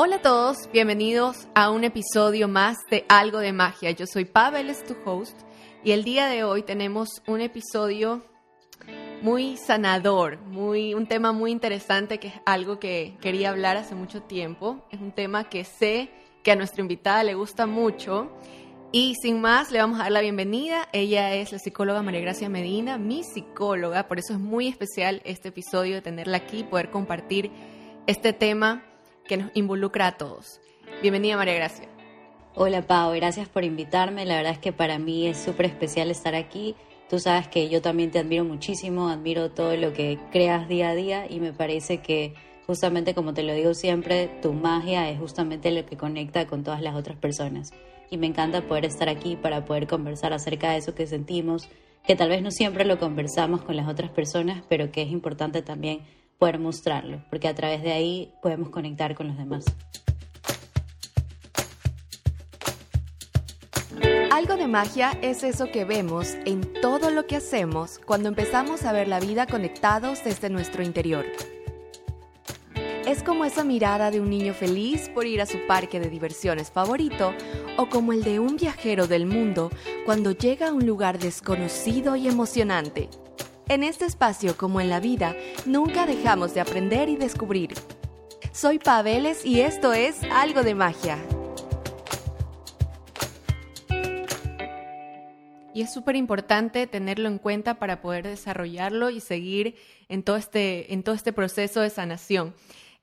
Hola a todos, bienvenidos a un episodio más de Algo de Magia. Yo soy Pavel, es tu host, y el día de hoy tenemos un episodio muy sanador, muy, un tema muy interesante que es algo que quería hablar hace mucho tiempo. Es un tema que sé que a nuestra invitada le gusta mucho. Y sin más, le vamos a dar la bienvenida. Ella es la psicóloga María Gracia Medina, mi psicóloga. Por eso es muy especial este episodio de tenerla aquí, poder compartir este tema que nos involucra a todos. Bienvenida María Gracia. Hola Pau, gracias por invitarme. La verdad es que para mí es súper especial estar aquí. Tú sabes que yo también te admiro muchísimo, admiro todo lo que creas día a día y me parece que justamente como te lo digo siempre, tu magia es justamente lo que conecta con todas las otras personas. Y me encanta poder estar aquí para poder conversar acerca de eso que sentimos, que tal vez no siempre lo conversamos con las otras personas, pero que es importante también poder mostrarlo, porque a través de ahí podemos conectar con los demás. Algo de magia es eso que vemos en todo lo que hacemos cuando empezamos a ver la vida conectados desde nuestro interior. Es como esa mirada de un niño feliz por ir a su parque de diversiones favorito o como el de un viajero del mundo cuando llega a un lugar desconocido y emocionante. En este espacio, como en la vida, nunca dejamos de aprender y descubrir. Soy Paveles y esto es Algo de Magia. Y es súper importante tenerlo en cuenta para poder desarrollarlo y seguir en todo, este, en todo este proceso de sanación.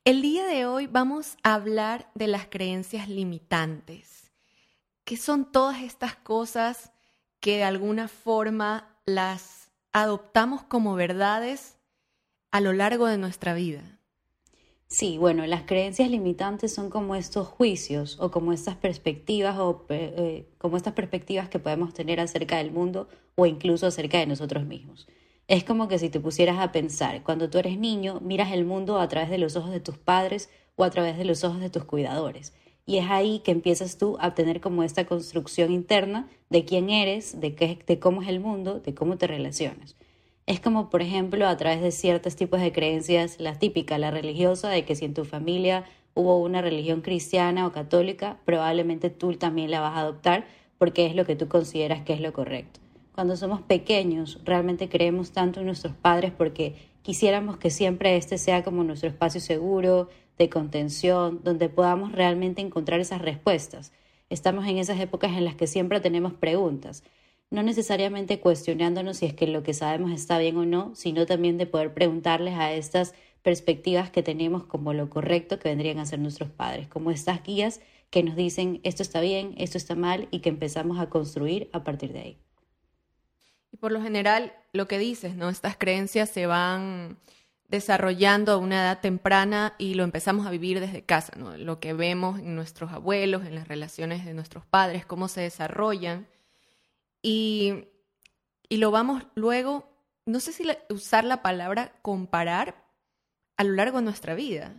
El día de hoy vamos a hablar de las creencias limitantes, que son todas estas cosas que de alguna forma las adoptamos como verdades a lo largo de nuestra vida. Sí, bueno, las creencias limitantes son como estos juicios o como estas perspectivas o eh, como estas perspectivas que podemos tener acerca del mundo o incluso acerca de nosotros mismos. Es como que si te pusieras a pensar, cuando tú eres niño, miras el mundo a través de los ojos de tus padres o a través de los ojos de tus cuidadores. Y es ahí que empiezas tú a tener como esta construcción interna de quién eres, de, qué, de cómo es el mundo, de cómo te relacionas. Es como, por ejemplo, a través de ciertos tipos de creencias, la típica, la religiosa, de que si en tu familia hubo una religión cristiana o católica, probablemente tú también la vas a adoptar porque es lo que tú consideras que es lo correcto. Cuando somos pequeños, realmente creemos tanto en nuestros padres porque quisiéramos que siempre este sea como nuestro espacio seguro, de contención, donde podamos realmente encontrar esas respuestas. Estamos en esas épocas en las que siempre tenemos preguntas, no necesariamente cuestionándonos si es que lo que sabemos está bien o no, sino también de poder preguntarles a estas perspectivas que tenemos como lo correcto que vendrían a ser nuestros padres, como estas guías que nos dicen esto está bien, esto está mal y que empezamos a construir a partir de ahí. Y por lo general, lo que dices, ¿no? Estas creencias se van desarrollando a una edad temprana y lo empezamos a vivir desde casa, ¿no? Lo que vemos en nuestros abuelos, en las relaciones de nuestros padres, cómo se desarrollan. Y, y lo vamos luego, no sé si usar la palabra comparar a lo largo de nuestra vida.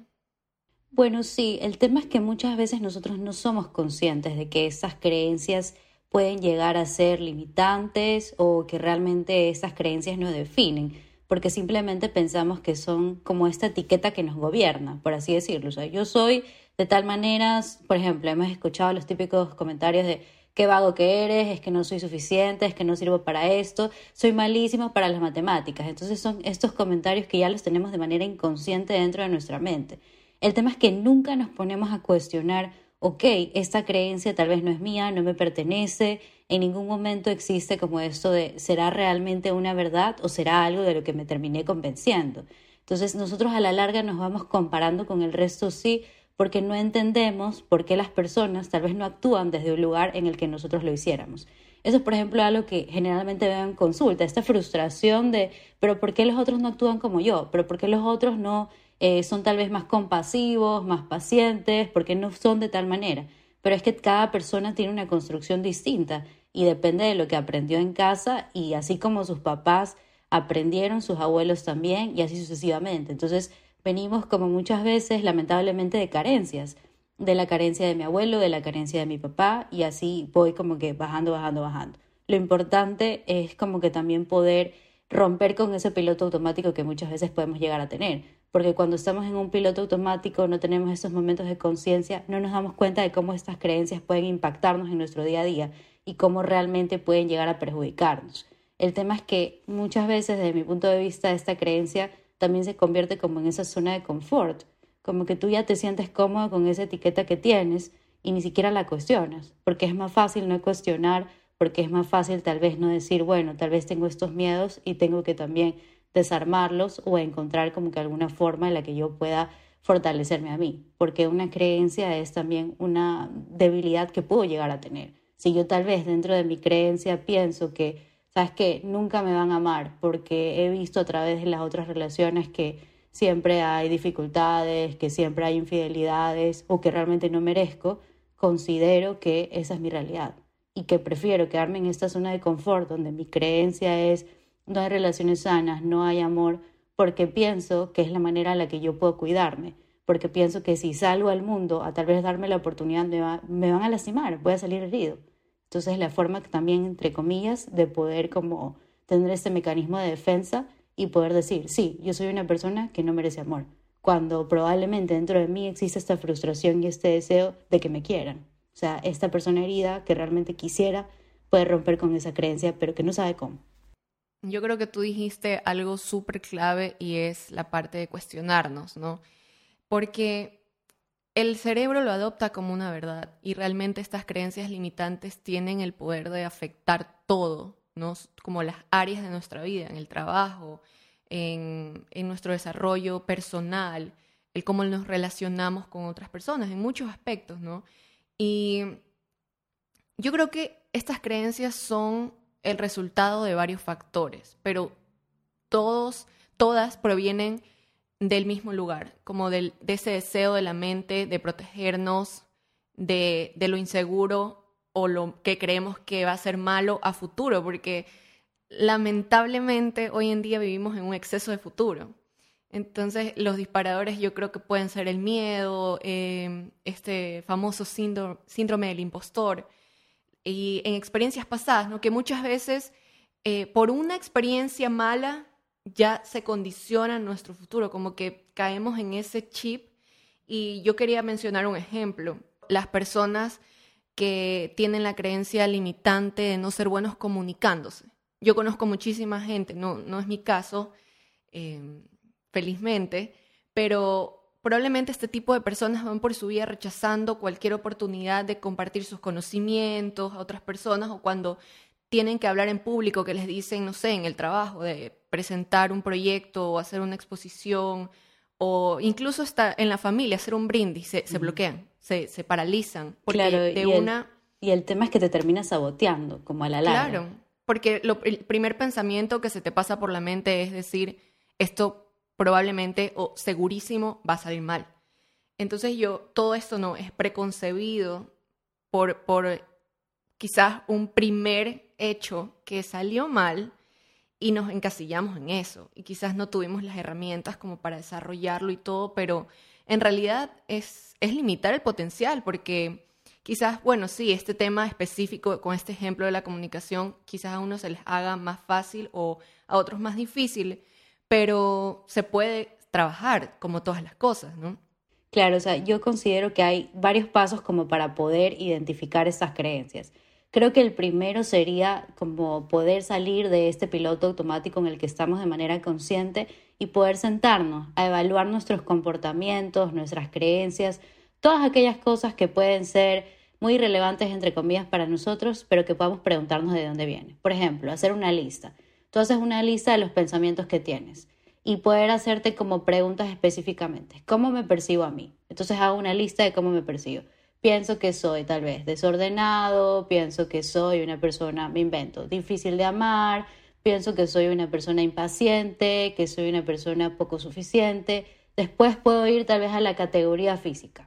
Bueno, sí, el tema es que muchas veces nosotros no somos conscientes de que esas creencias pueden llegar a ser limitantes o que realmente esas creencias nos definen porque simplemente pensamos que son como esta etiqueta que nos gobierna, por así decirlo. O yo soy de tal manera, por ejemplo, hemos escuchado los típicos comentarios de qué vago que eres, es que no soy suficiente, es que no sirvo para esto, soy malísimo para las matemáticas. Entonces son estos comentarios que ya los tenemos de manera inconsciente dentro de nuestra mente. El tema es que nunca nos ponemos a cuestionar, ok, esta creencia tal vez no es mía, no me pertenece, en ningún momento existe como esto de ¿será realmente una verdad o será algo de lo que me terminé convenciendo? Entonces nosotros a la larga nos vamos comparando con el resto sí porque no entendemos por qué las personas tal vez no actúan desde un lugar en el que nosotros lo hiciéramos. Eso es, por ejemplo, algo que generalmente veo en consulta, esta frustración de, pero ¿por qué los otros no actúan como yo? ¿Pero por qué los otros no eh, son tal vez más compasivos, más pacientes? ¿Por qué no son de tal manera? Pero es que cada persona tiene una construcción distinta y depende de lo que aprendió en casa y así como sus papás aprendieron, sus abuelos también y así sucesivamente. Entonces venimos como muchas veces lamentablemente de carencias, de la carencia de mi abuelo, de la carencia de mi papá y así voy como que bajando, bajando, bajando. Lo importante es como que también poder romper con ese piloto automático que muchas veces podemos llegar a tener, porque cuando estamos en un piloto automático no tenemos esos momentos de conciencia, no nos damos cuenta de cómo estas creencias pueden impactarnos en nuestro día a día y cómo realmente pueden llegar a perjudicarnos. El tema es que muchas veces, desde mi punto de vista, esta creencia también se convierte como en esa zona de confort, como que tú ya te sientes cómodo con esa etiqueta que tienes y ni siquiera la cuestionas, porque es más fácil no cuestionar, porque es más fácil tal vez no decir, bueno, tal vez tengo estos miedos y tengo que también desarmarlos o encontrar como que alguna forma en la que yo pueda fortalecerme a mí, porque una creencia es también una debilidad que puedo llegar a tener. Si yo tal vez dentro de mi creencia pienso que, sabes que nunca me van a amar porque he visto a través de las otras relaciones que siempre hay dificultades, que siempre hay infidelidades o que realmente no merezco, considero que esa es mi realidad y que prefiero quedarme en esta zona de confort donde mi creencia es no hay relaciones sanas, no hay amor, porque pienso que es la manera en la que yo puedo cuidarme, porque pienso que si salgo al mundo a tal vez darme la oportunidad me, van a lastimar, voy a salir herido. Entonces la forma también, entre comillas, de poder como tener este mecanismo de defensa y poder decir, sí, yo soy una persona que no merece amor, cuando probablemente dentro de mí existe esta frustración y este deseo de que me quieran. O sea, esta persona herida que realmente quisiera puede romper con esa creencia, pero que no sabe cómo. Yo creo que tú dijiste algo súper clave y es la parte de cuestionarnos, ¿no? Porque el cerebro lo adopta como una verdad y realmente estas creencias limitantes tienen el poder de afectar todo, ¿no? Como las áreas de nuestra vida, en el trabajo, en, en nuestro desarrollo personal, el cómo nos relacionamos con otras personas, en muchos aspectos, ¿no? Y yo creo que estas creencias son el resultado de varios factores, pero todos, todas provienen del mismo lugar, como del, de ese deseo de la mente de protegernos de, lo inseguro o lo que creemos que va a ser malo a futuro, porque lamentablemente hoy en día vivimos en un exceso de futuro. Entonces, los disparadores yo creo que pueden ser el miedo, eh, este famoso síndrome del impostor, y en experiencias pasadas, ¿no? que muchas veces eh, por una experiencia mala ya se condiciona nuestro futuro, como que caemos en ese chip. Y yo quería mencionar un ejemplo, las personas que tienen la creencia limitante de no ser buenos comunicándose. Yo conozco muchísima gente, no, no es mi caso, eh, felizmente, pero probablemente este tipo de personas van por su vida rechazando cualquier oportunidad de compartir sus conocimientos a otras personas o cuando tienen que hablar en público, que les dicen, no sé, en el trabajo, de presentar un proyecto o hacer una exposición o incluso hasta en la familia, hacer un brindis, se, bloquean, se, se, paralizan. Porque claro, de y, una... el, y el tema es que te terminas saboteando, como a la larga. Claro, porque lo, el primer pensamiento que se te pasa por la mente es decir, esto probablemente o segurísimo va a salir mal. Entonces yo, todo esto no es preconcebido por, por quizás un primer hecho que salió mal y nos encasillamos en eso. Y quizás no tuvimos las herramientas como para desarrollarlo y todo, pero en realidad es, es limitar el potencial porque quizás, bueno, sí, este tema específico con este ejemplo de la comunicación, quizás a uno se les haga más fácil o a otros más difícil, pero se puede trabajar como todas las cosas, ¿no? Claro, o sea, yo considero que hay varios pasos como para poder identificar estas creencias. Creo que el primero sería como poder salir de este piloto automático en el que estamos de manera consciente y poder sentarnos a evaluar nuestros comportamientos, nuestras creencias, todas aquellas cosas que pueden ser muy relevantes entre comillas para nosotros, pero que podamos preguntarnos de dónde viene. Por ejemplo, hacer una lista. Tú haces una lista de los pensamientos que tienes y poder hacerte como preguntas específicamente. ¿Cómo me percibo a mí? Entonces hago una lista de cómo me percibo. Pienso que soy tal vez desordenado, pienso que soy una persona, me invento, difícil de amar, pienso que soy una persona impaciente, que soy una persona poco suficiente. Después puedo ir tal vez a la categoría física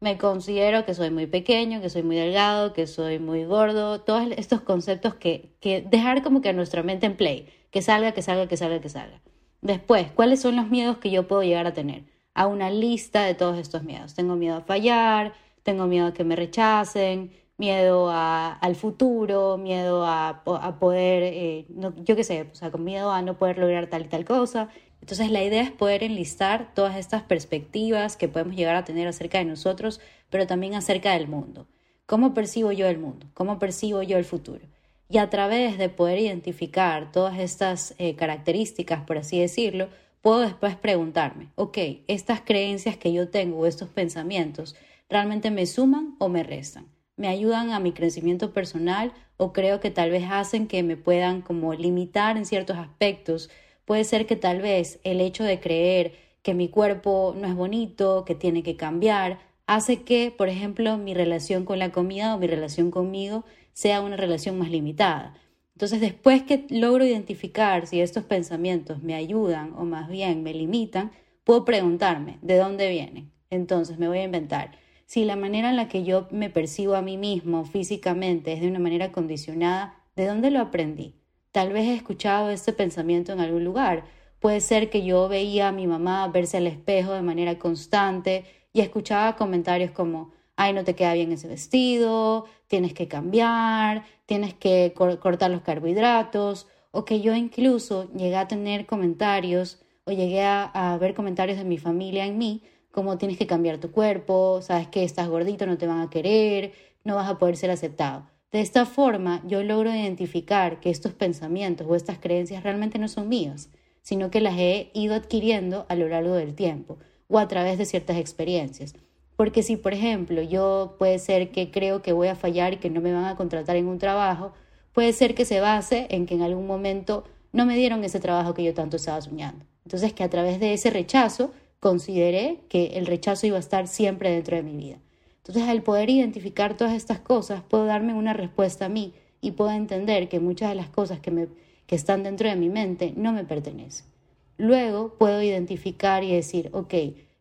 me considero que soy muy pequeño, que soy muy delgado, que soy muy gordo, todos estos conceptos que, que dejar como que a nuestra mente en play, que salga, que salga, que salga, que salga. Después, ¿cuáles son los miedos que yo puedo llegar a tener? A una lista de todos estos miedos. Tengo miedo a fallar, tengo miedo a que me rechacen, miedo a, al futuro, miedo a, a poder, eh, yo qué sé, o sea, con miedo a no poder lograr tal y tal cosa. Entonces la idea es poder enlistar todas estas perspectivas que podemos llegar a tener acerca de nosotros, pero también acerca del mundo. ¿Cómo percibo yo el mundo? ¿Cómo percibo yo el futuro? Y a través de poder identificar todas estas eh, características, por así decirlo, puedo después preguntarme, ok, estas creencias que yo tengo o estos pensamientos, ¿realmente me suman o me restan? ¿Me ayudan a mi crecimiento personal o creo que tal vez hacen que me puedan como limitar en ciertos aspectos? Puede ser que tal vez el hecho de creer que mi cuerpo no es bonito, que tiene que cambiar, hace que, por ejemplo, mi relación con la comida o mi relación conmigo sea una relación más limitada. Entonces, después que logro identificar si estos pensamientos me ayudan o más bien me limitan, puedo preguntarme de dónde vienen. Entonces, me voy a inventar. Si la manera en la que yo me percibo a mí mismo físicamente es de una manera condicionada, ¿de dónde lo aprendí? Tal vez he escuchado este pensamiento en algún lugar. Puede ser que yo veía a mi mamá verse al espejo de manera constante y escuchaba comentarios como, ay, no te queda bien ese vestido, tienes que cambiar, tienes que cortar los carbohidratos, o que yo incluso llegué a tener comentarios o llegué a, ver comentarios de mi familia en mí, como tienes que cambiar tu cuerpo, sabes que estás gordito, no te van a querer, no vas a poder ser aceptado. De esta forma, yo logro identificar que estos pensamientos o estas creencias realmente no son mías, sino que las he ido adquiriendo a lo largo del tiempo o a través de ciertas experiencias. Porque si, por ejemplo, yo puede ser que creo que voy a fallar y que no me van a contratar en un trabajo, puede ser que se base en que en algún momento no me dieron ese trabajo que yo tanto estaba soñando. Entonces, que a través de ese rechazo consideré que el rechazo iba a estar siempre dentro de mi vida. Entonces, al poder identificar todas estas cosas, puedo darme una respuesta a mí y puedo entender que muchas de las cosas que, me, que están dentro de mi mente no me pertenecen. Luego puedo identificar y decir, ok,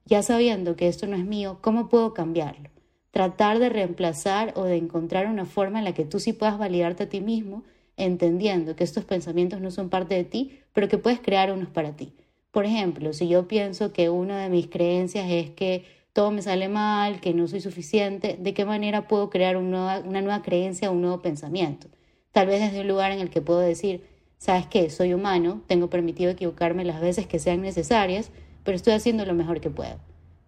ya sabiendo que esto no es mío, ¿cómo puedo cambiarlo? Tratar de reemplazar o de encontrar una forma en la que tú sí puedas validarte a ti mismo, entendiendo que estos pensamientos no son parte de ti, pero que puedes crear unos para ti. Por ejemplo, si yo pienso que una de mis creencias es que todo me sale mal, que no soy suficiente, ¿de qué manera puedo crear una nueva, creencia, un nuevo pensamiento? Tal vez desde un lugar en el que puedo decir, ¿sabes qué? Soy humano, tengo permitido equivocarme las veces que sean necesarias, pero estoy haciendo lo mejor que puedo.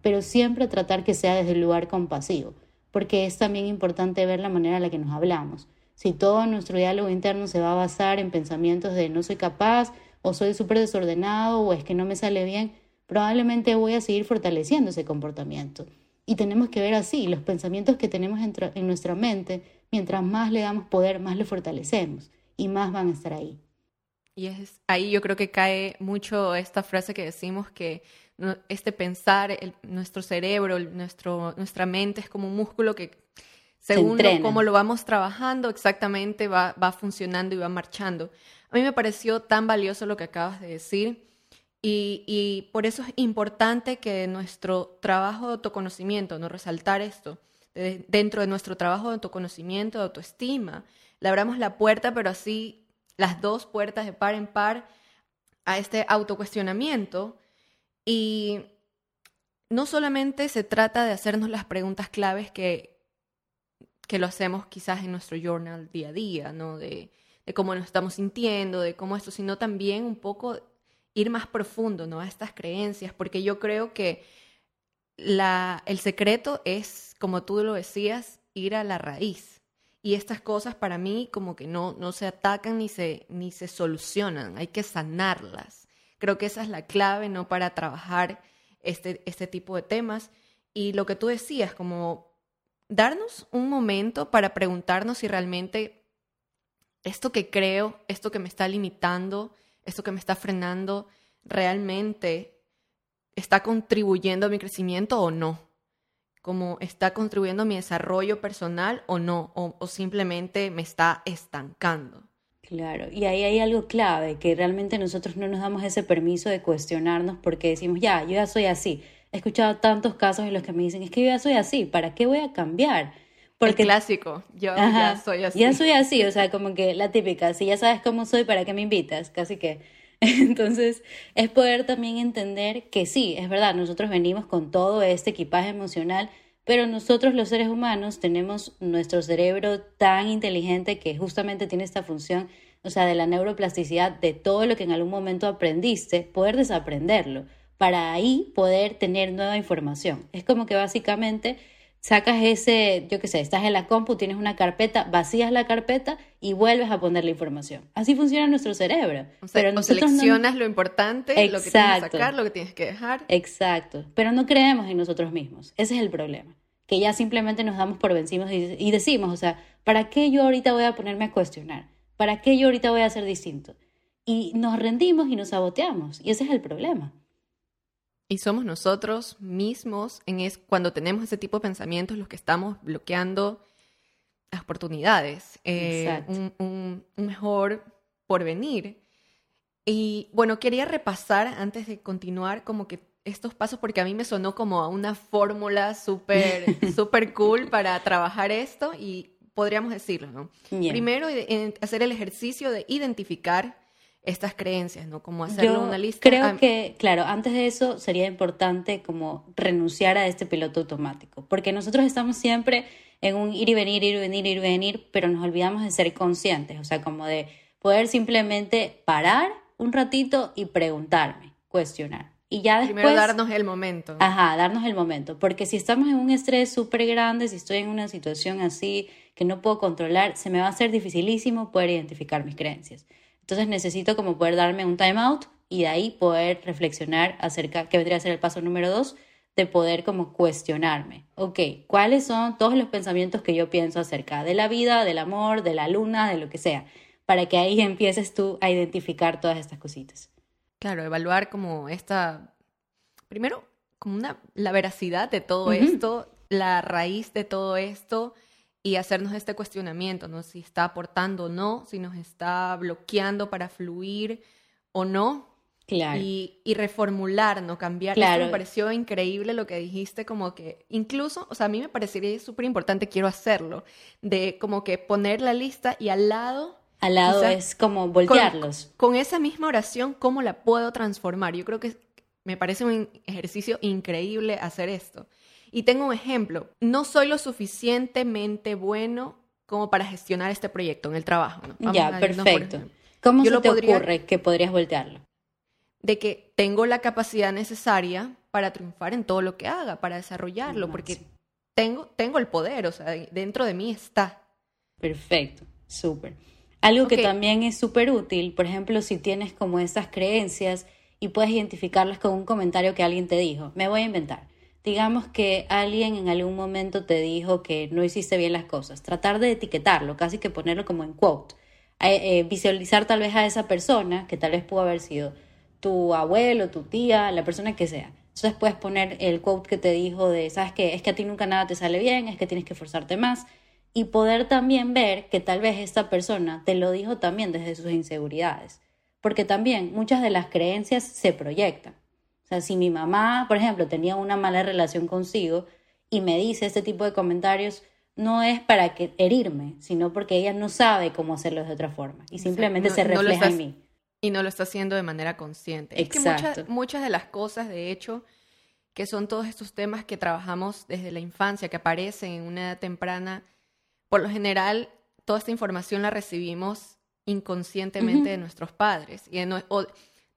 Pero siempre tratar que sea desde el lugar compasivo, porque es también importante ver la manera en la que nos hablamos. Si todo nuestro diálogo interno se va a basar en pensamientos de no soy capaz, o soy súper desordenado, o es que no me sale bien, probablemente voy a seguir fortaleciendo ese comportamiento. Y tenemos que ver así, los pensamientos que tenemos en, nuestra mente, mientras más le damos poder, más le fortalecemos y más van a estar ahí. Y es ahí yo creo que cae mucho esta frase que decimos que este pensar, nuestro cerebro, nuestro, nuestra mente es como un músculo que según cómo lo vamos trabajando, exactamente va, va funcionando y va marchando. A mí me pareció tan valioso lo que acabas de decir y, por eso es importante que nuestro trabajo de autoconocimiento, no resaltar esto, dentro de nuestro trabajo de autoconocimiento, de autoestima, le abramos la puerta, pero así las dos puertas de par en par a este autocuestionamiento y no solamente se trata de hacernos las preguntas claves que, que lo hacemos quizás en nuestro journal día a día, ¿no? De, de cómo nos estamos sintiendo, de cómo esto, sino también un poco ir más profundo, ¿no? A estas creencias, porque yo creo que la, el secreto es, como tú lo decías, ir a la raíz y estas cosas para mí como que no, no se atacan ni se, ni se solucionan, hay que sanarlas. Creo que esa es la clave, ¿no? Para trabajar este, este tipo de temas. Y lo que tú decías, como darnos un momento para preguntarnos si realmente esto que creo, esto que me está limitando, esto que me está frenando, realmente está contribuyendo a mi crecimiento o no como está contribuyendo a mi desarrollo personal o no, o, simplemente me está estancando. Claro, y ahí hay algo clave, que realmente nosotros no nos damos ese permiso de cuestionarnos porque decimos, ya, yo ya soy así. He escuchado tantos casos en los que me dicen, es que yo ya soy así, ¿para qué voy a cambiar? Porque, El clásico, yo ya soy así. Ya soy así, o sea, como que la típica, si ya sabes cómo soy, ¿para qué me invitas? Casi que. Entonces, es poder también entender que sí, es verdad, nosotros venimos con todo este equipaje emocional, pero nosotros los seres humanos tenemos nuestro cerebro tan inteligente que justamente tiene esta función o sea, de la neuroplasticidad, de todo lo que en algún momento aprendiste, poder desaprenderlo, para ahí poder tener nueva información. Es como que básicamente sacas ese, yo qué sé, estás en la compu, tienes una carpeta, vacías la carpeta y vuelves a poner la información. Así funciona nuestro cerebro. O sea, pero seleccionas lo importante, lo que tienes que sacar, lo que tienes que dejar. Exacto, pero no creemos en nosotros mismos. Ese es el problema. Que ya simplemente nos damos por vencidos y decimos, o sea, ¿para qué yo ahorita voy a ponerme a cuestionar? ¿Para qué yo ahorita voy a hacer distinto? Y nos rendimos y nos saboteamos. Y ese es el problema. Y somos nosotros mismos en es, cuando tenemos ese tipo de pensamientos los que estamos bloqueando las oportunidades, eh, un, un, mejor porvenir. Y bueno, quería repasar antes de continuar como que estos pasos porque a mí me sonó como a una fórmula súper super cool para trabajar esto y podríamos decirlo, ¿no? Primero, hacer el ejercicio de identificar estas creencias, ¿no? Como hacerlo una lista. Creo que, claro, antes de eso sería importante como renunciar a este piloto automático, porque nosotros estamos siempre en un ir y venir, ir y venir, ir y venir, pero nos olvidamos de ser conscientes, o sea, como de poder simplemente parar un ratito y preguntarme, cuestionar. Y ya después... Primero darnos el momento. Ajá, darnos el momento, porque si estamos en un estrés súper grande, si estoy en una situación así que no puedo controlar, se me va a hacer dificilísimo poder identificar mis creencias. Entonces necesito como poder darme un time out y de ahí poder reflexionar acerca, que vendría a ser el paso número dos, de poder como cuestionarme. Ok, ¿cuáles son todos los pensamientos que yo pienso acerca de la vida, del amor, de la luna, de lo que sea? Para que ahí empieces tú a identificar todas estas cositas. Claro, evaluar como esta, primero, como una, la veracidad de todo esto, la raíz de todo esto, y hacernos este cuestionamiento, ¿no? Si está aportando o no, si nos está bloqueando para fluir o no. Claro. Y, y reformular, ¿no? Cambiar. Claro. me pareció increíble lo que dijiste, como que incluso, o sea, a mí me parecería súper importante, quiero hacerlo, de como que poner la lista y al lado al lado es como voltearlos. Con, con, esa misma oración, ¿cómo la puedo transformar? Yo creo que me parece un ejercicio increíble hacer esto. Y tengo un ejemplo, no soy lo suficientemente bueno como para gestionar este proyecto en el trabajo. ya, perfecto. ¿Cómo se te ocurre que podrías voltearlo? De que tengo la capacidad necesaria para triunfar en todo lo que haga, para desarrollarlo, porque tengo, tengo el poder, o sea, dentro de mí está. Perfecto, súper. Algo que también es súper útil, por ejemplo, si tienes como esas creencias y puedes identificarlas con un comentario que alguien te dijo, me voy a inventar digamos que alguien en algún momento te dijo que no hiciste bien las cosas, tratar de etiquetarlo, casi que ponerlo como en quote, eh, eh, visualizar tal vez a esa persona, que tal vez pudo haber sido tu abuelo, tu tía, la persona que sea. Entonces puedes poner el quote que te dijo de, sabes que es que a ti nunca nada te sale bien, es que tienes que esforzarte más. Y poder también ver que tal vez esta persona te lo dijo también desde sus inseguridades, porque también muchas de las creencias se proyectan. O sea, si mi mamá, por ejemplo, tenía una mala relación consigo y me dice este tipo de comentarios, no es para que herirme, sino porque ella no sabe cómo hacerlo de otra forma y simplemente se refleja en mí. Y no lo está haciendo de manera consciente. Exacto. Es que muchas, de las cosas, de hecho, que son todos estos temas que trabajamos desde la infancia, que aparecen en una edad temprana, por lo general, toda esta información la recibimos inconscientemente de nuestros padres. Y de no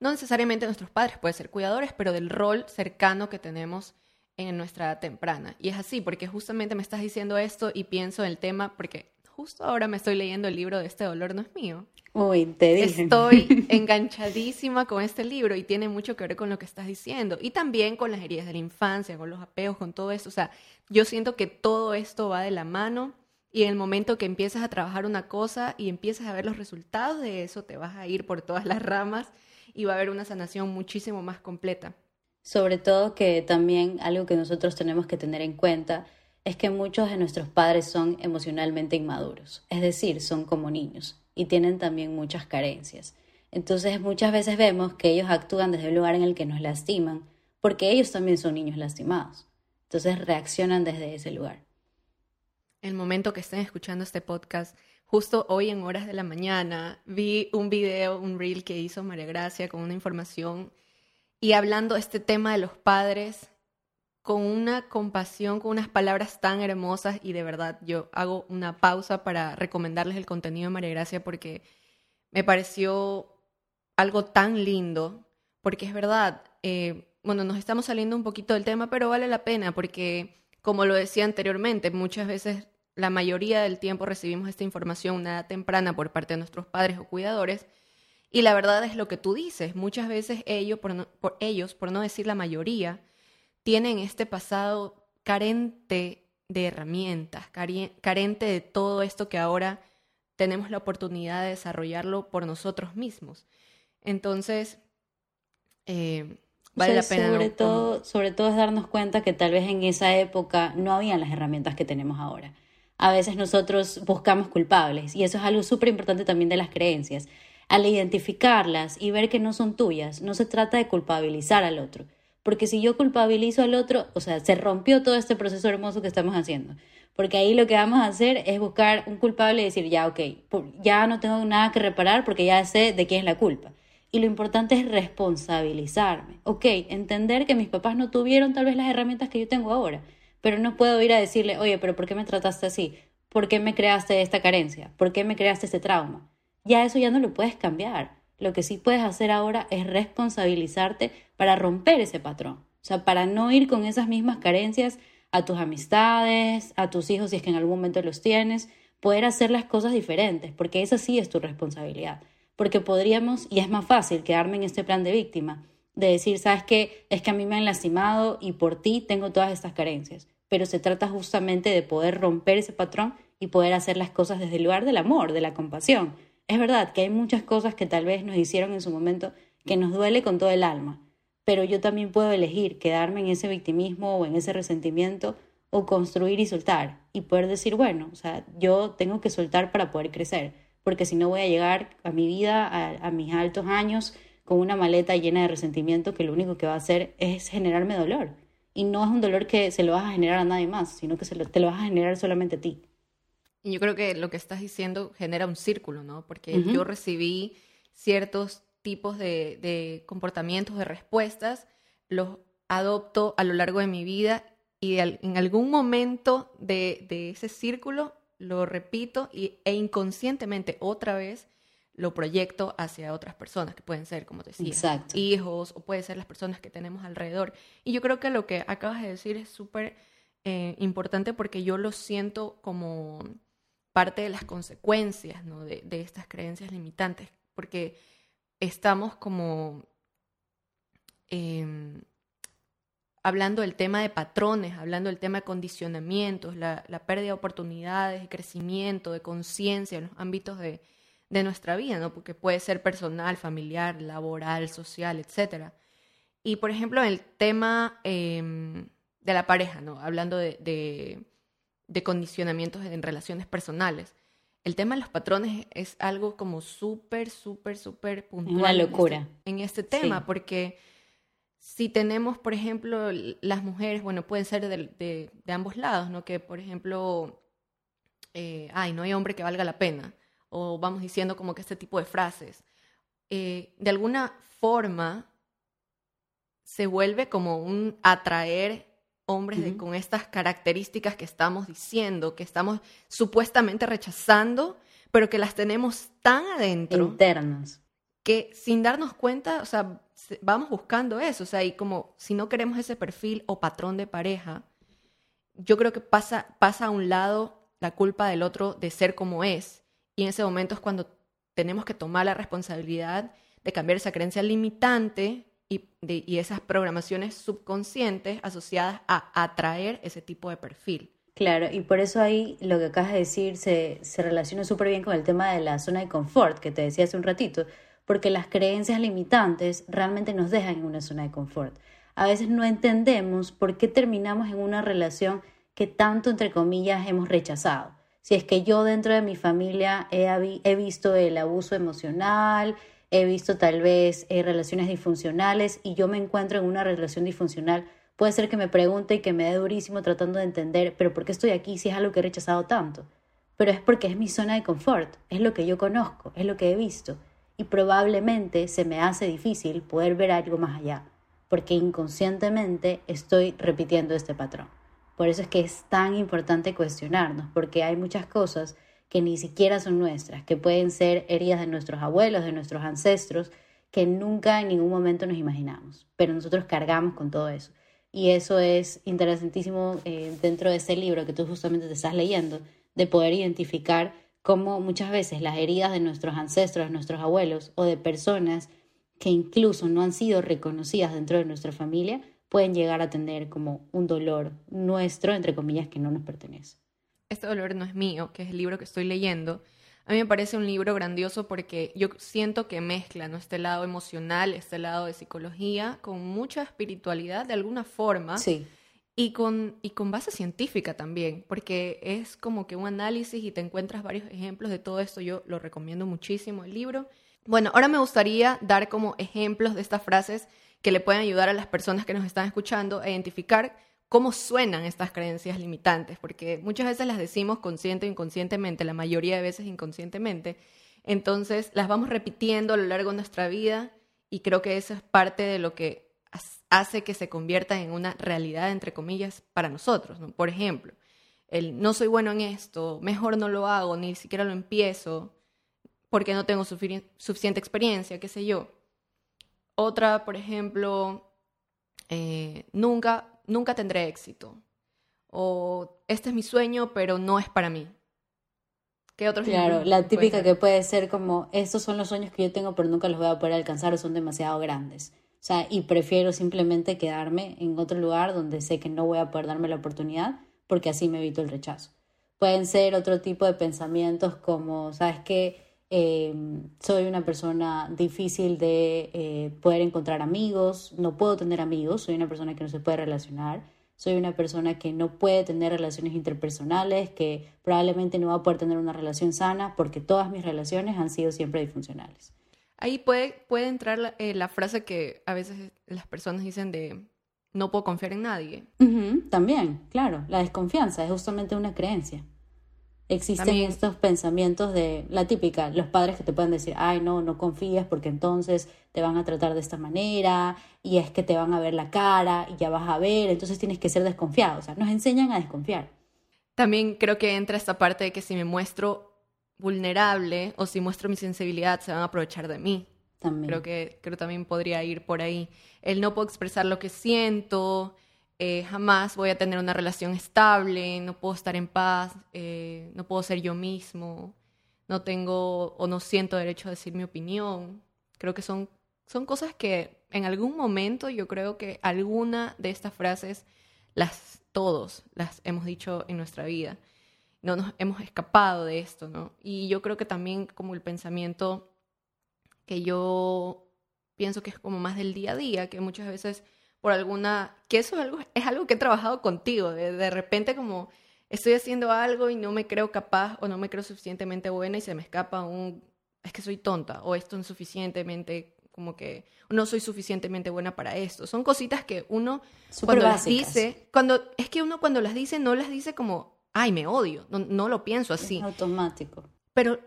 necesariamente nuestros padres, pueden ser cuidadores, pero del rol cercano que tenemos en nuestra edad temprana. Y es así, porque justamente me estás diciendo esto y pienso en el tema, porque justo ahora me estoy leyendo el libro de Este dolor no es mío. Uy, te dije. Estoy enganchadísima con este libro y tiene mucho que ver con lo que estás diciendo. Y también con las heridas de la infancia, con los apegos, con todo eso. O sea, yo siento que todo esto va de la mano y en el momento que empiezas a trabajar una cosa y empiezas a ver los resultados de eso, te vas a ir por todas las ramas y va a haber una sanación muchísimo más completa. Sobre todo que también algo que nosotros tenemos que tener en cuenta es que muchos de nuestros padres son emocionalmente inmaduros, es decir, son como niños y tienen también muchas carencias. Entonces muchas veces vemos que ellos actúan desde el lugar en el que nos lastiman, porque ellos también son niños lastimados. Entonces reaccionan desde ese lugar. El momento que estén escuchando este podcast, Justo hoy en horas de la mañana vi un video, un reel que hizo María Gracia con una información y hablando este tema de los padres con una compasión, con unas palabras tan hermosas y de verdad yo hago una pausa para recomendarles el contenido de María Gracia porque me pareció algo tan lindo, porque es verdad, eh, bueno, nos estamos saliendo un poquito del tema, pero vale la pena porque, como lo decía anteriormente, muchas veces, la mayoría del tiempo recibimos esta información nada temprana por parte de nuestros padres o cuidadores, y la verdad es lo que tú dices, muchas veces ellos, por, por ellos, por no decir la mayoría, tienen este pasado carente de herramientas, carente de todo esto que ahora tenemos la oportunidad de desarrollarlo por nosotros mismos. Entonces, eh, vale la pena. Sobre, todo, sobre todo es darnos cuenta que tal vez en esa época no habían las herramientas que tenemos ahora. A veces nosotros buscamos culpables y eso es algo súper importante también de las creencias. Al identificarlas y ver que no son tuyas, no se trata de culpabilizar al otro. Porque si yo culpabilizo al otro, o sea, se rompió todo este proceso hermoso que estamos haciendo porque ahí lo que vamos a hacer es buscar un culpable y decir, ya, ok, ya no tengo nada que reparar porque ya sé de quién es la culpa. Y lo importante es responsabilizarme. Ok, entender que mis papás no tuvieron tal vez las herramientas que yo tengo ahora, pero no puedo ir a decirle, oye, pero ¿por qué me trataste así? ¿Por qué me creaste esta carencia? ¿Por qué me creaste este trauma? Ya eso ya no lo puedes cambiar. Lo que sí puedes hacer ahora es responsabilizarte para romper ese patrón. O sea, para no ir con esas mismas carencias a tus amistades, a tus hijos si es que en algún momento los tienes, poder hacer las cosas diferentes, porque esa sí es tu responsabilidad. Porque podríamos, y es más fácil quedarme en este plan de víctima, de decir, sabes qué, es que a mí me han lastimado y por ti tengo todas estas carencias. Pero se trata justamente de poder romper ese patrón y poder hacer las cosas desde el lugar del amor, de la compasión. Es verdad que hay muchas cosas que tal vez nos hicieron en su momento que nos duele con todo el alma, pero yo también puedo elegir quedarme en ese victimismo o en ese resentimiento o construir y soltar y poder decir, bueno, o sea, yo tengo que soltar para poder crecer, porque si no voy a llegar a mi vida, a, mis altos años, con una maleta llena de resentimiento que lo único que va a hacer es generarme dolor. Y no es un dolor que se lo vas a generar a nadie más, sino que se lo, te lo vas a generar solamente a ti. Y yo creo que lo que estás diciendo genera un círculo, ¿no? Porque yo recibí ciertos tipos de, comportamientos, de respuestas, los adopto a lo largo de mi vida y en algún momento de, ese círculo lo repito y, e inconscientemente otra vez lo proyecto hacia otras personas, que pueden ser, como te decía, hijos o pueden ser las personas que tenemos alrededor. Y yo creo que lo que acabas de decir es súper eh, importante porque yo lo siento como parte de las consecuencias de, de estas creencias limitantes, porque estamos como em, hablando del tema de patrones, hablando del tema de condicionamientos, la, pérdida de oportunidades, de crecimiento, de conciencia en los ámbitos de, nuestra vida, ¿no? Porque puede ser personal, familiar, laboral, social, etc. Y, por ejemplo, el tema em, de la pareja, ¿no? Hablando de, de condicionamientos en relaciones personales el tema de los patrones es algo como súper, súper, súper puntual. Una locura. En este, tema, porque si tenemos, por ejemplo, las mujeres, bueno, pueden ser de, ambos lados, ¿no? Que, por ejemplo, eh, ay, no hay hombre que valga la pena, o vamos diciendo como que este tipo de frases. Eh, de alguna forma se vuelve como un atraer hombres de, con estas características que estamos diciendo, que estamos supuestamente rechazando, pero que las tenemos tan adentro. Internas. Que sin darnos cuenta, o sea, vamos buscando eso, o sea, y como si no queremos ese perfil o patrón de pareja, yo creo que pasa, pasa a un lado la culpa del otro de ser como es, y en ese momento es cuando tenemos que tomar la responsabilidad de cambiar esa creencia limitante y, esas programaciones subconscientes asociadas a atraer ese tipo de perfil. Claro, y por eso ahí lo que acabas de decir se, se relaciona súper bien con el tema de la zona de confort que te decía hace un ratito, porque las creencias limitantes realmente nos dejan en una zona de confort. A veces no entendemos por qué terminamos en una relación que tanto, entre comillas, hemos rechazado. Si es que yo dentro de mi familia he, visto el abuso emocional, he visto tal vez eh, relaciones disfuncionales y yo me encuentro en una relación disfuncional, puede ser que me pregunte y que me dé durísimo tratando de entender, pero ¿por qué estoy aquí si es algo que he rechazado tanto? Pero es porque es mi zona de confort, es lo que yo conozco, es lo que he visto y probablemente se me hace difícil poder ver algo más allá, porque inconscientemente estoy repitiendo este patrón. Por eso es que es tan importante cuestionarnos, porque hay muchas cosas que ni siquiera son nuestras, que pueden ser heridas de nuestros abuelos, de nuestros ancestros, que nunca en ningún momento nos imaginamos, pero nosotros cargamos con todo eso. Y eso es interesantísimo eh, dentro de ese libro que tú justamente te estás leyendo, de poder identificar cómo muchas veces las heridas de nuestros ancestros, de nuestros abuelos o de personas que incluso no han sido reconocidas dentro de nuestra familia, pueden llegar a tener como un dolor nuestro, entre comillas, que no nos pertenece. Este dolor no es mío, que es el libro que estoy leyendo. A mí me parece un libro grandioso porque yo siento que mezcla ¿no? este lado emocional, este lado de psicología, con mucha espiritualidad de alguna forma. Sí. Y con, y con base científica también, porque es como que un análisis y te encuentras varios ejemplos de todo esto. Yo lo recomiendo muchísimo el libro. Bueno, ahora me gustaría dar como ejemplos de estas frases que le pueden ayudar a las personas que nos están escuchando a identificar cómo suenan estas creencias limitantes, porque muchas veces las decimos consciente o inconscientemente, la mayoría de veces inconscientemente. Entonces las vamos repitiendo a lo largo de nuestra vida y creo que eso es parte de lo que hace que se convierta en una realidad, entre comillas, para nosotros. Por ejemplo, el no soy bueno en esto, mejor no lo hago, ni siquiera lo empiezo, porque no tengo suficiente experiencia, qué sé yo. Otra, por ejemplo, eh, nunca, nunca tendré éxito. O este es mi sueño, pero no es para mí. ¿Qué otros Claro, la típica que puede ser como, estos son los sueños que yo tengo, pero nunca los voy a poder alcanzar o son demasiado grandes. O sea, y prefiero simplemente quedarme en otro lugar donde sé que no voy a poder darme la oportunidad porque así me evito el rechazo. Pueden ser otro tipo de pensamientos como, ¿sabes qué? Em, soy una persona difícil de eh, poder encontrar amigos, no puedo tener amigos, soy una persona que no se puede relacionar, soy una persona que no puede tener relaciones interpersonales, que probablemente no va a poder tener una relación sana porque todas mis relaciones han sido siempre disfuncionales. Ahí puede, puede entrar la, eh, la frase que a veces las personas dicen de no puedo confiar en nadie. también, claro, la desconfianza es justamente una creencia existen estos pensamientos de la típica, los padres que te pueden decir, ay, no, no confías porque entonces te van a tratar de esta manera y es que te van a ver la cara y ya vas a ver, entonces tienes que ser desconfiado, o sea, nos enseñan a desconfiar. También creo que entra esta parte de que si me muestro vulnerable o si muestro mi sensibilidad se van a aprovechar de mí. También. Creo que creo también podría ir por ahí. El no puedo expresar lo que siento, eh, jamás voy a tener una relación estable, no puedo estar en paz, eh, no puedo ser yo mismo, no tengo o no siento derecho a decir mi opinión. Creo que son, son cosas que en algún momento yo creo que alguna de estas frases, las todos las hemos dicho en nuestra vida. No nos hemos escapado de esto, ¿no? Y yo creo que también como el pensamiento que yo pienso que es como más del día a día, que muchas veces por alguna, que eso es algo, es algo que he trabajado contigo, de, de repente como estoy haciendo algo y no me creo capaz o no me creo suficientemente buena y se me escapa un, es que soy tonta o esto es suficientemente como que no soy suficientemente buena para esto. Son cositas que uno cuando las dice, cuando es que uno cuando las dice no las dice como, ay, me odio, no, no lo pienso así. Es automático. Pero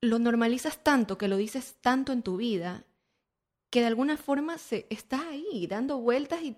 lo normalizas tanto, que lo dices tanto en tu vida que de alguna forma se está ahí dando vueltas y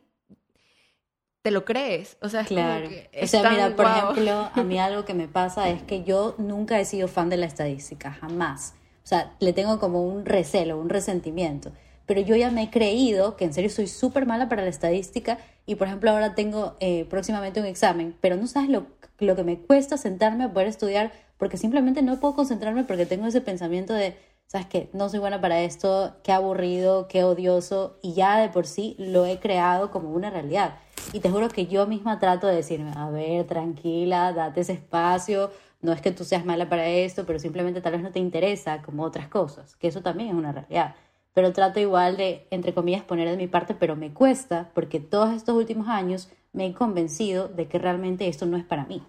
te lo crees. O sea, es claro. como que o sea, mira, por ejemplo, a mí algo que me pasa es que yo nunca he sido fan de la estadística, jamás. O sea, le tengo como un recelo, un resentimiento. Pero yo ya me he creído que en serio soy súper mala para la estadística y, por ejemplo, ahora tengo eh, próximamente un examen, pero no sabes lo, lo que me cuesta sentarme a poder estudiar porque simplemente no puedo concentrarme porque tengo ese pensamiento de sabes que no soy buena para esto, qué aburrido, qué odioso, y ya de por sí lo he creado como una realidad. Y te juro que yo misma trato de decirme, a ver, tranquila, date ese espacio, no es que tú seas mala para esto, pero simplemente tal vez no te interesa como otras cosas, que eso también es una realidad. Pero trato igual de, entre comillas, poner de mi parte, pero me cuesta porque todos estos últimos años me he convencido de que realmente esto no es para mí.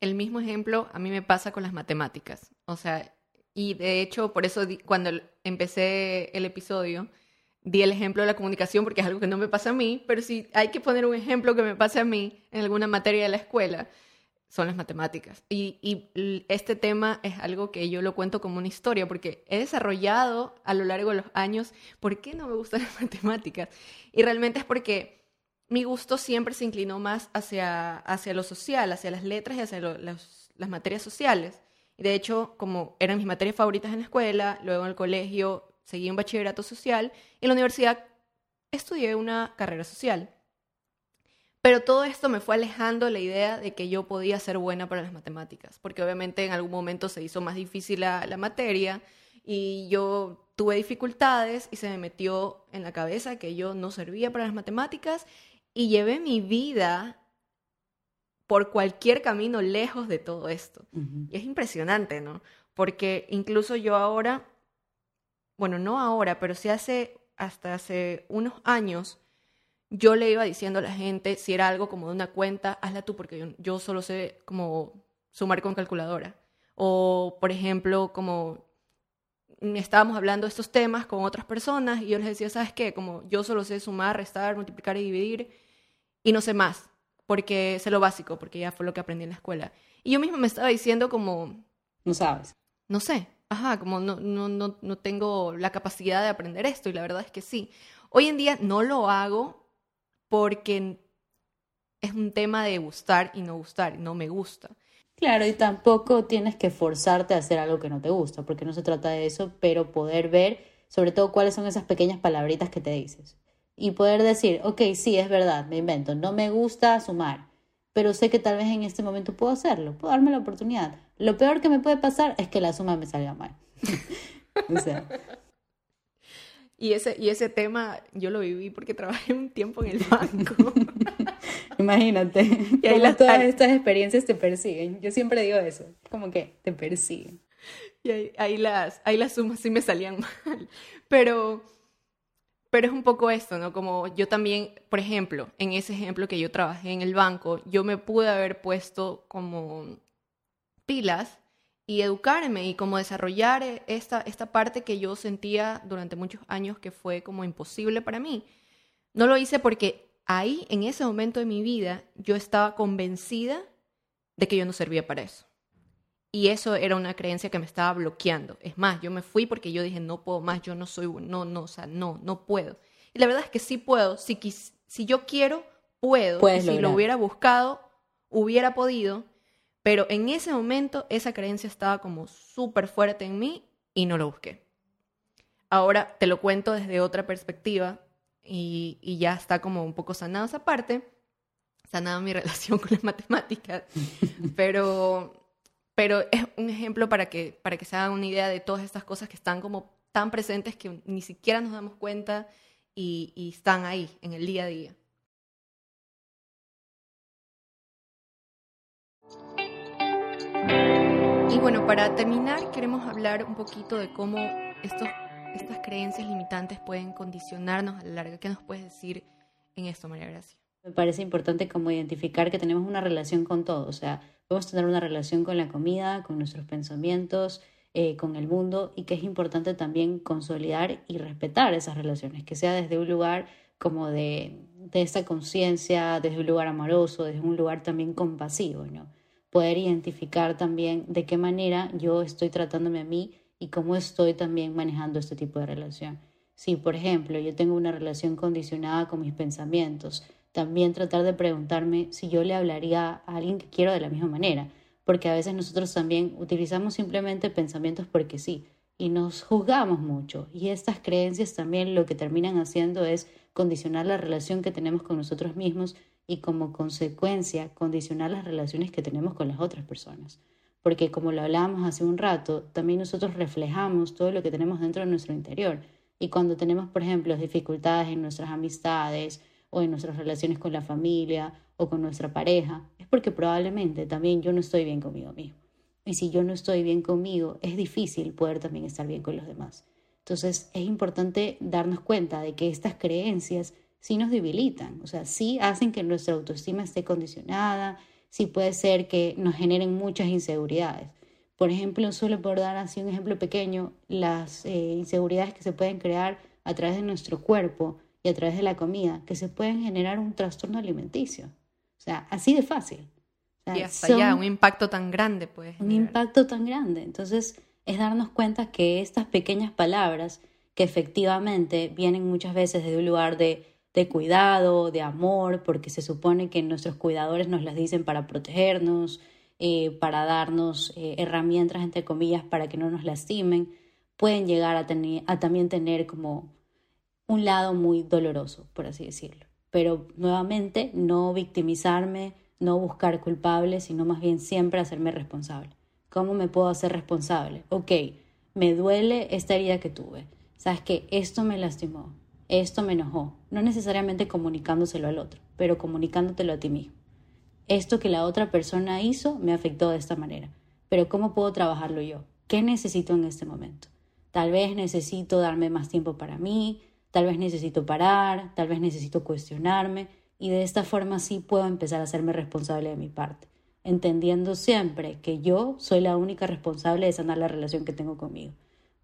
El mismo ejemplo a mí me pasa con las matemáticas. O sea, y de hecho, por eso cuando empecé el episodio, di el ejemplo de la comunicación porque es algo que no me pasa a mí, pero si hay que poner un ejemplo que me pase a mí en alguna materia de la escuela, son las matemáticas. Y, y, este tema es algo que yo lo cuento como una historia, porque he desarrollado a lo largo de los años por qué no me gustan las matemáticas. Y realmente es porque mi gusto siempre se inclinó más hacia, hacia lo social, hacia las letras y hacia las materias sociales. De hecho, como eran mis materias favoritas en la escuela, luego en el colegio seguí un bachillerato social y en la universidad estudié una carrera social. Pero todo esto me fue alejando la idea de que yo podía ser buena para las matemáticas, porque obviamente en algún momento se hizo más difícil la, la materia y yo tuve dificultades y se me metió en la cabeza que yo no servía para las matemáticas y llevé mi vida por cualquier camino lejos de todo esto. Y es impresionante, ¿no? Porque incluso yo ahora, bueno, no ahora, pero sí hace, hasta hace unos años, yo le iba diciendo a la gente, si era algo como de una cuenta, hazla tú, porque yo, yo solo sé como sumar con calculadora. O, por ejemplo, como estábamos hablando de estos temas con otras personas y yo les decía, ¿sabes qué? Como yo solo sé sumar, restar, multiplicar y dividir y no sé más, porque sé lo básico, porque ya fue lo que aprendí en la escuela. Y yo misma me estaba diciendo como... No sabes. No sé, ajá, como no, no, no, no tengo la capacidad de aprender esto y la verdad es que sí. Hoy en día no lo hago porque es un tema de gustar y no gustar, no me gusta. Claro, y tampoco tienes que forzarte a hacer algo que no te gusta, porque no se trata de eso, pero poder ver sobre todo cuáles son esas pequeñas palabritas que te dices. Y poder decir, ok, sí, es verdad, me invento, no me gusta sumar, pero sé que tal vez en este momento puedo hacerlo, puedo darme la oportunidad. Lo peor que me puede pasar es que la suma me salga mal. o sea, y ese, y ese tema yo lo viví porque trabajé un tiempo en el banco. Imagínate. Y ahí las, todas estas experiencias te persiguen. Yo siempre digo eso, como que te persiguen. Y ahí, ahí, las, ahí las sumas sí me salían mal. Pero, pero es un poco esto, ¿no? Como yo también, por ejemplo, en ese ejemplo que yo trabajé en el banco, yo me pude haber puesto como pilas y educarme y como desarrollar eh, esta, esta parte que yo sentía durante muchos años que fue como imposible para mí. No lo hice porque ahí, en ese momento de mi vida, yo estaba convencida de que yo no servía para eso. Y eso era una creencia que me estaba bloqueando. Es más, yo me fui porque yo dije, no puedo más, yo no soy, no, no, o sea, no, no puedo. Y la verdad es que sí puedo, si, si yo quiero, puedo. si lo hubiera buscado, hubiera podido, pero en ese momento esa creencia estaba como súper fuerte en mí y no lo busqué. Ahora te lo cuento desde otra perspectiva y, ya está como un poco sanada esa parte, sanada mi relación con las matemáticas, pero, pero es un ejemplo para que, para que se hagan una idea de todas estas cosas que están como tan presentes que ni siquiera nos damos cuenta y, están ahí en el día a día. Y bueno, para terminar, queremos hablar un poquito de cómo estos, estas creencias limitantes pueden condicionarnos a la larga. ¿Qué nos puedes decir en esto, María Gracia? Me parece importante como identificar que tenemos una relación con todo, o sea, podemos tener una relación con la comida, con nuestros pensamientos, eh, con el mundo y que es importante también consolidar y respetar esas relaciones, que sea desde un lugar como de, de esta conciencia, desde un lugar amoroso, desde un lugar también compasivo, ¿no? poder identificar también de qué manera yo estoy tratándome a mí y cómo estoy también manejando este tipo de relación. Si, por ejemplo, yo tengo una relación condicionada con mis pensamientos, también tratar de preguntarme si yo le hablaría a alguien que quiero de la misma manera, porque a veces nosotros también utilizamos simplemente pensamientos porque sí y nos juzgamos mucho y estas creencias también lo que terminan haciendo es condicionar la relación que tenemos con nosotros mismos y como consecuencia condicionar las relaciones que tenemos con las otras personas. Porque como lo hablábamos hace un rato, también nosotros reflejamos todo lo que tenemos dentro de nuestro interior. Y cuando tenemos, por ejemplo, dificultades en nuestras amistades o en nuestras relaciones con la familia o con nuestra pareja, es porque probablemente también yo no estoy bien conmigo mismo. Y si yo no estoy bien conmigo, es difícil poder también estar bien con los demás. Entonces es importante darnos cuenta de que estas creencias sí nos debilitan, o sea, sí hacen que nuestra autoestima esté condicionada, sí puede ser que nos generen muchas inseguridades. Por ejemplo, solo por dar así un ejemplo pequeño, las eh, inseguridades que se pueden crear a través de nuestro cuerpo y a través de la comida, que se pueden generar un trastorno alimenticio. O sea, así de fácil. y hasta allá, un impacto tan grande, pues. Un impacto tan grande. Entonces, es darnos cuenta que estas pequeñas palabras, que efectivamente vienen muchas veces desde un lugar de de cuidado, de amor, porque se supone que nuestros cuidadores nos las dicen para protegernos, eh, para darnos eh, herramientas, entre comillas, para que no nos lastimen, pueden llegar a, tener, a también tener como un lado muy doloroso, por así decirlo. Pero nuevamente, no victimizarme, no buscar culpables, sino más bien siempre hacerme responsable. ¿Cómo me puedo hacer responsable? Ok, me duele esta herida que tuve. Sabes que esto me lastimó, esto me enojó. No necesariamente comunicándoselo al otro, pero comunicándotelo a ti mismo. Esto que la otra persona hizo me afectó de esta manera. Pero ¿cómo puedo trabajarlo yo? ¿Qué necesito en este momento? Tal vez necesito darme más tiempo para mí, tal vez necesito parar, tal vez necesito cuestionarme y de esta forma sí puedo empezar a hacerme responsable de mi parte entendiendo siempre que yo soy la única responsable de sanar la relación que tengo conmigo.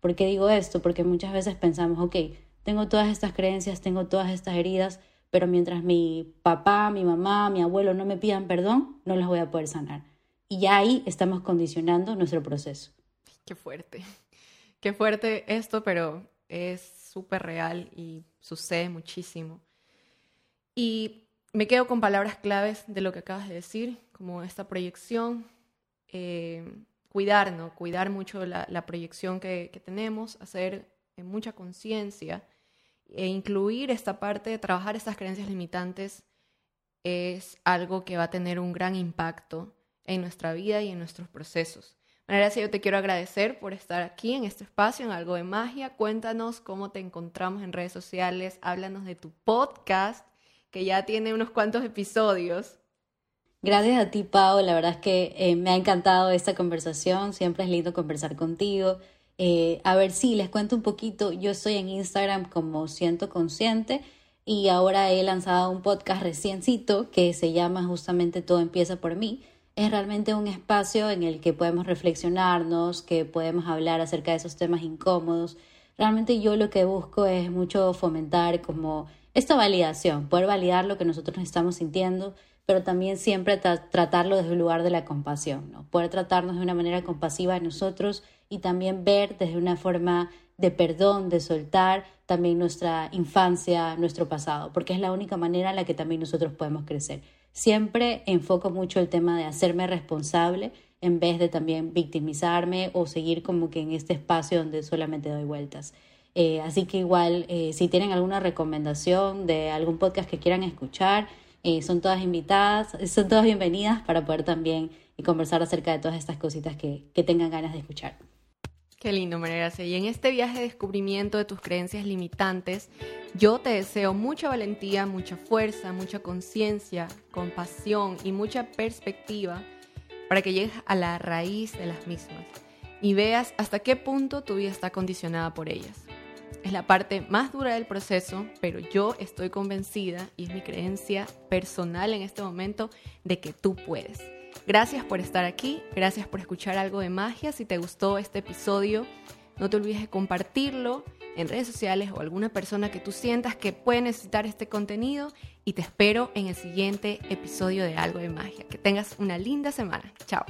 ¿Por qué digo esto? Porque muchas veces pensamos, ok, tengo todas estas creencias, tengo todas estas heridas, pero mientras mi papá, mi mamá, mi abuelo no me pidan perdón, no las voy a poder sanar. Y ya ahí estamos condicionando nuestro proceso. Qué fuerte. Qué fuerte esto, pero es súper real y sucede muchísimo. Y me quedo con palabras claves de lo que acabas de decir, como esta proyección, eh, cuidar, mucho la, proyección que, tenemos, hacer eh, mucha conciencia e incluir esta parte de trabajar estas creencias limitantes es algo que va a tener un gran impacto en nuestra vida y en nuestros procesos. Manera, yo te quiero agradecer por estar aquí en este espacio, en Algo de Magia. Cuéntanos cómo te encontramos en redes sociales, háblanos de tu podcast que ya tiene unos cuantos episodios. Gracias a ti, Pau. La verdad es que eh, me ha encantado esta conversación. Siempre es lindo conversar contigo. Eh, a ver, sí, les cuento un poquito. Yo estoy en Instagram como Siento Consciente y ahora he lanzado un podcast reciencito que se llama justamente Todo empieza por mí. Es realmente un espacio en el que podemos reflexionarnos, que podemos hablar acerca de esos temas incómodos. Realmente yo lo que busco es mucho fomentar como esta validación, poder validar lo que nosotros estamos sintiendo, pero también siempre tratarlo desde el lugar de la compasión, ¿no? poder tratarnos de una manera compasiva a nosotros y también ver desde una forma de perdón, de soltar también nuestra infancia, nuestro pasado, porque es la única manera en la que también nosotros podemos crecer. Siempre enfoco mucho el tema de hacerme responsable en vez de también victimizarme o seguir como que en este espacio donde solamente doy vueltas. Eh, así que igual, eh, si tienen alguna recomendación de algún podcast que quieran escuchar, eh, son todas invitadas, son todas bienvenidas para poder también conversar acerca de todas estas cositas que, que tengan ganas de escuchar. Qué lindo, María Gracia. Y en este viaje de descubrimiento de tus creencias limitantes, yo te deseo mucha valentía, mucha fuerza, mucha conciencia, compasión y mucha perspectiva para que llegues a la raíz de las mismas y veas hasta qué punto tu vida está condicionada por ellas. Es la parte más dura del proceso, pero yo estoy convencida y es mi creencia personal en este momento de que tú puedes. Gracias por estar aquí, gracias por escuchar algo de magia. Si te gustó este episodio, no te olvides de compartirlo en redes sociales o alguna persona que tú sientas que puede necesitar este contenido y te espero en el siguiente episodio de Algo de Magia. Que tengas una linda semana. Chao.